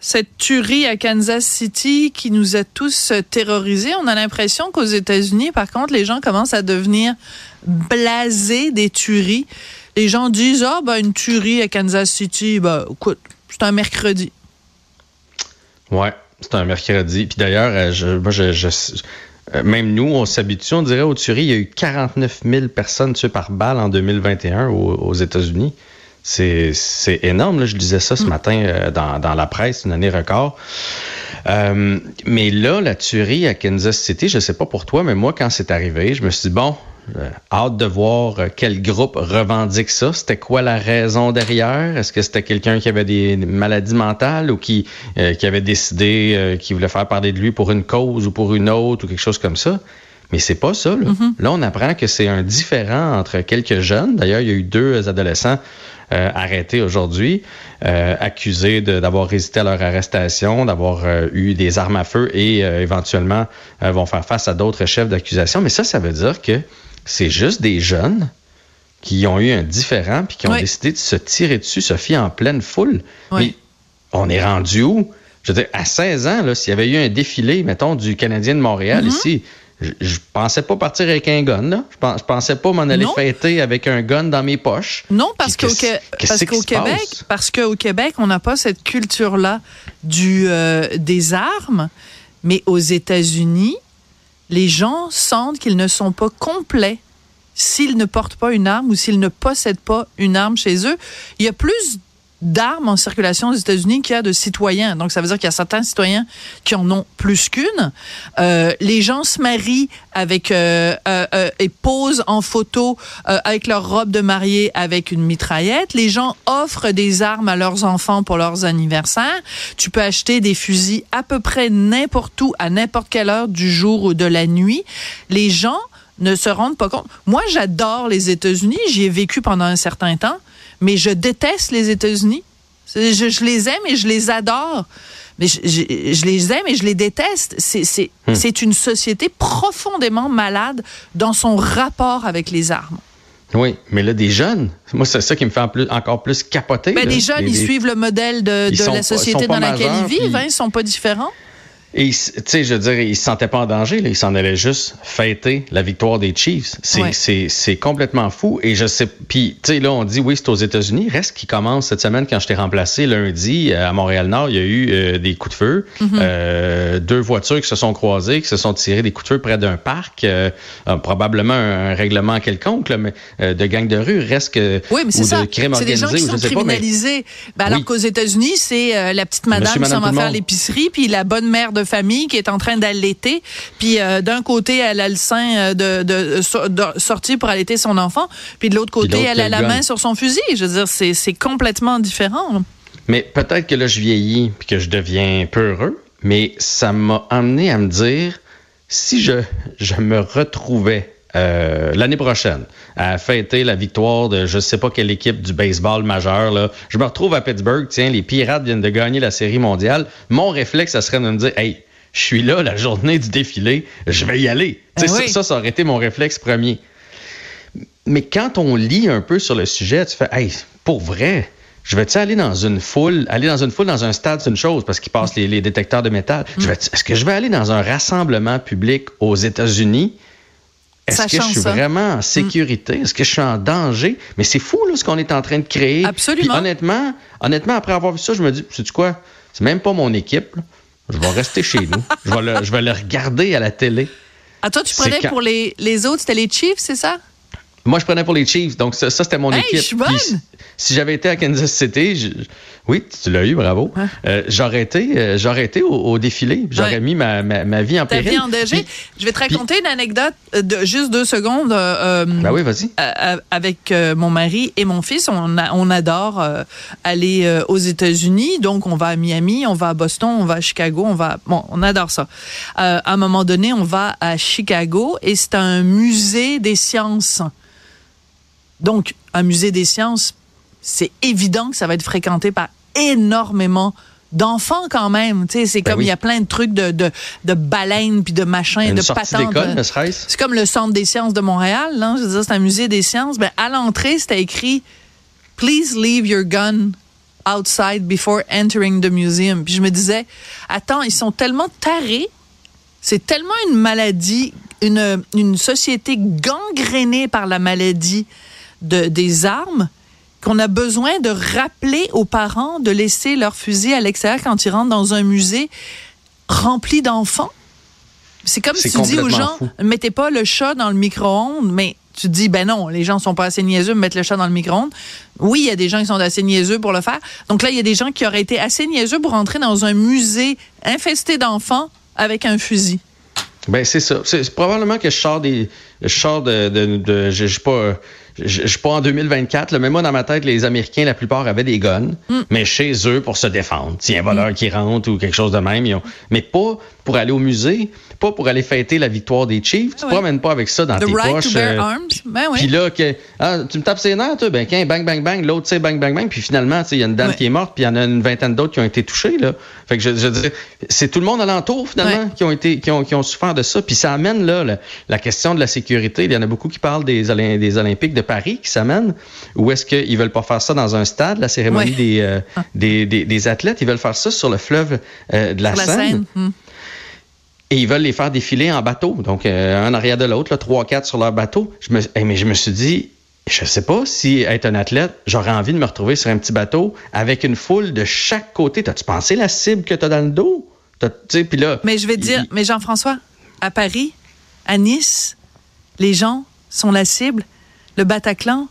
cette tuerie à Kansas City qui nous a tous terrorisés. On a l'impression qu'aux États-Unis, par contre, les gens commencent à devenir blasés des tueries. Les gens disent ah ben une tuerie à Kansas City, ben écoute, c'est un mercredi. Ouais, c'est un mercredi. Puis d'ailleurs, euh, euh, même nous, on s'habitue, on dirait aux tueries. Il y a eu 49 000 personnes tuées par balle en 2021 aux États-Unis. C'est énorme. Là. Je disais ça ce mm. matin euh, dans, dans, la presse, une année record. Euh, mais là, la tuerie à Kansas City, je sais pas pour toi, mais moi, quand c'est arrivé, je me suis dit, bon, euh, hâte de voir quel groupe revendique ça. C'était quoi la raison derrière? Est-ce que c'était quelqu'un qui avait des maladies mentales ou qui, qui avait décidé qu'il voulait faire parler de lui pour une cause ou pour une autre ou quelque chose comme ça? Mais c'est pas ça. Là. Mm-hmm. là, on apprend que c'est un différent entre quelques jeunes. D'ailleurs, il y a eu deux adolescents euh, arrêtés aujourd'hui, euh, accusés d'avoir résisté à leur arrestation, d'avoir euh, eu des armes à feu et éventuellement vont faire face à d'autres chefs d'accusation. Mais ça, ça veut dire que c'est juste des jeunes qui ont eu un différent puis qui ont décidé de se tirer dessus, se fier en pleine foule. Mais on est rendu où? Je veux dire, à 16 ans, s'il y avait eu un défilé, mettons, du Canadien de Montréal mm-hmm. ici, je, je, pensais pas partir avec un gun. Là. Je, pense, je pensais pas m'en aller fêter avec un gun dans mes poches. Non, parce qu'au Québec, parce qu'au Québec, on n'a pas cette culture-là du euh, des armes, mais aux États-Unis, les gens sentent qu'ils ne sont pas complets s'ils ne portent pas une arme ou s'ils ne possèdent pas une arme chez eux. Il y a plus d'armes en circulation aux États-Unis qu'il y a de citoyens. Donc, ça veut dire qu'il y a certains citoyens qui en ont plus qu'une. Euh, les gens se marient avec euh, euh, euh et posent en photo euh, avec leur robe de mariée avec une mitraillette. Les gens offrent des armes à leurs enfants pour leurs anniversaires. Tu peux acheter des fusils à peu près n'importe où, à n'importe quelle heure du jour ou de la nuit. Les gens ne se rendent pas compte. Moi, j'adore les États-Unis. J'y ai vécu pendant un certain temps mais je déteste les États-Unis. Je, les aime et je les adore. Mais je, les aime et je les déteste. Hmm. C'est une société profondément malade dans son rapport avec les armes. Oui, mais là, des jeunes, moi, c'est ça qui me fait encore plus capoter. Ben, les jeunes, ils suivent le modèle de, la société dans laquelle ils vivent. Hein, ils sont pas différents. Et, tu sais, je veux dire, il se sentait pas en danger, là. Il s'en allait juste fêter la victoire des Chiefs. C'est complètement fou. Et je sais, puis, tu sais, là, on dit, oui, c'est aux États-Unis. Reste qui commence cette semaine, quand je t'ai remplacé lundi euh, à Montréal-Nord, il y a eu euh, des coups de feu. Mm-hmm. euh, deux voitures qui se sont croisées, qui se sont tirées des coups de feu près d'un parc. Euh, probablement un, règlement quelconque, là, mais de gang de rue. Reste que. Oui, mais c'est ça. C'est des gens qui sont criminalisés. Ben, alors qu'aux États-Unis, c'est la petite madame qui s'en va faire l'épicerie, puis la bonne mère de famille qui est en train d'allaiter, puis euh, d'un côté, elle a le sein euh, de, de, sortir pour allaiter son enfant, puis de l'autre côté, elle a la main sur son fusil. Je veux dire, c'est complètement différent. Mais peut-être que là, je vieillis puis que je deviens peu heureux, mais ça m'a amené à me dire, si je, je me retrouvais euh, l'année prochaine à fêter la victoire de je sais pas quelle équipe du baseball majeur. Là. Je me retrouve à Pittsburgh, tiens, les Pirates viennent de gagner la série mondiale. Mon réflexe, ça serait de me dire, hey, je suis là la journée du défilé, je vais y aller. Eh ça, ça, aurait été mon réflexe premier. Mais quand on lit un peu sur le sujet, tu fais, hey, pour vrai, je vais-tu aller dans une foule, aller dans une foule dans un stade, c'est une chose parce qu'ils passent les, détecteurs de métal. Mm. Est-ce que je vais aller dans un rassemblement public aux États-Unis? Est-ce que je suis vraiment en mm. sécurité? Est-ce que je suis en danger? Mais c'est fou là, ce qu'on est en train de créer. Absolument. honnêtement, honnêtement, après avoir vu ça, je me dis, sais-tu quoi? C'est même pas mon équipe. Je vais rester chez nous. Je vais, le, je vais le regarder à la télé. À ah, toi, tu prenais pour les, les autres, c'était les Chiefs, c'est ça? Moi, je prenais pour les Chiefs. Donc, ça, c'était mon équipe. si j'avais été à Kansas City, oui, tu l'as eu, bravo. Euh, j'aurais été, euh, j'aurais été au, défilé. J'aurais mis ma, ma, vie en péril. vie en danger. je vais te raconter une anecdote euh, de juste deux secondes. ben oui, vas-y. avec mon mari et mon fils, on, on adore aller aux États-Unis. Donc, on va à Miami, on va à Boston, on va à Chicago, on va. Bon, on adore ça. à un moment donné, on va à Chicago et c'est un musée des sciences. Donc, un musée des sciences, c'est évident que ça va être fréquenté par énormément d'enfants quand même. C'est ben comme il y a plein de trucs de, de, de baleines puis de machins, de patentes. C'est comme le Centre des sciences de Montréal. Là. Je c'est un musée des sciences. Ben, à l'entrée, c'était écrit « Please leave your gun outside before entering the museum ». Puis je me disais, attends, ils sont tellement tarés. C'est tellement une maladie, une, une société gangrénée par la maladie de, des armes qu'on a besoin de rappeler aux parents de laisser leur fusil à l'extérieur quand ils rentrent dans un musée rempli d'enfants? C'est comme si tu dis aux gens, ne mettez pas le chat dans le micro-ondes, mais tu dis, ben non, les gens sont pas assez niaiseux de mettre le chat dans le micro-ondes. Oui, il y a des gens qui sont assez niaiseux pour le faire. Donc là, il y a des gens qui auraient été assez niaiseux pour rentrer dans un musée infesté d'enfants avec un fusil. Ben c'est ça. C'est probablement que je sors des, je sors de, de, de je, sais pas je, suis pas en 2024, là, mais moi, dans ma tête, les Américains, la plupart avaient des guns, mm. mais chez eux pour se défendre. S'il y a un voleur mm. qui rentre ou quelque chose de même, ils ont... mais pas pour aller au musée, pas pour aller fêter la victoire des Chiefs. Tu ne promènes pas avec ça dans tes poches. Euh, ben puis là, que, ah, tu me tapes ses nerfs, toi, ben, bang, bang, bang, l'autre, c'est bang, bang, bang. Puis finalement, il y a une dame qui est morte, puis il y en a une vingtaine d'autres qui ont été touchés. Là. Fait que je, je dis, c'est tout le monde alentour, finalement, qui ont été, qui ont, qui ont souffert de ça. Puis ça amène, là, la, question de la sécurité. Il y en a beaucoup qui parlent des, des Olympiques de Paris qui s'amènent. Ou est-ce qu'ils veulent pas faire ça dans un stade, la cérémonie des, euh, ah. des, des, des, athlètes? Ils veulent faire ça sur le fleuve euh, de la Seine. Hmm. Et ils veulent les faire défiler en bateau, donc euh, un arrière de l'autre, trois, quatre sur leur bateau. Je me, mais je me suis dit, je sais pas si être un athlète, j'aurais envie de me retrouver sur un petit bateau avec une foule de chaque côté. T'as-tu pensé la cible que t'as dans le dos? Puis là, mais je vais dire, mais Jean-François, à Paris, à Nice, les gens sont la cible. Le Bataclan,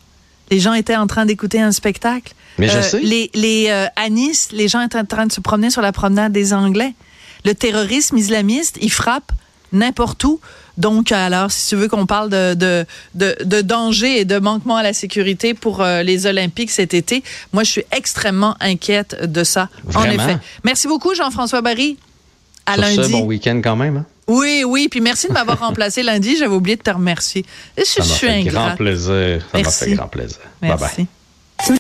les gens étaient en train d'écouter un spectacle. Mais je euh, sais. Les, les, euh, à Nice, les gens étaient en train de se promener sur la promenade des Anglais le terrorisme islamiste, il frappe n'importe où. Donc, alors, si tu veux qu'on parle de, de, de, danger et de manquement à la sécurité pour euh, les Olympiques cet été, moi, je suis extrêmement inquiète de ça, en effet. Merci beaucoup, Jean-François Barry. À lundi. bon week-end quand même. Hein? Oui, oui. Puis merci de m'avoir remplacé lundi. J'avais oublié de te remercier. Je, ça m'a fait grand plaisir. Ça m'a fait grand plaisir. Merci. Bye bye.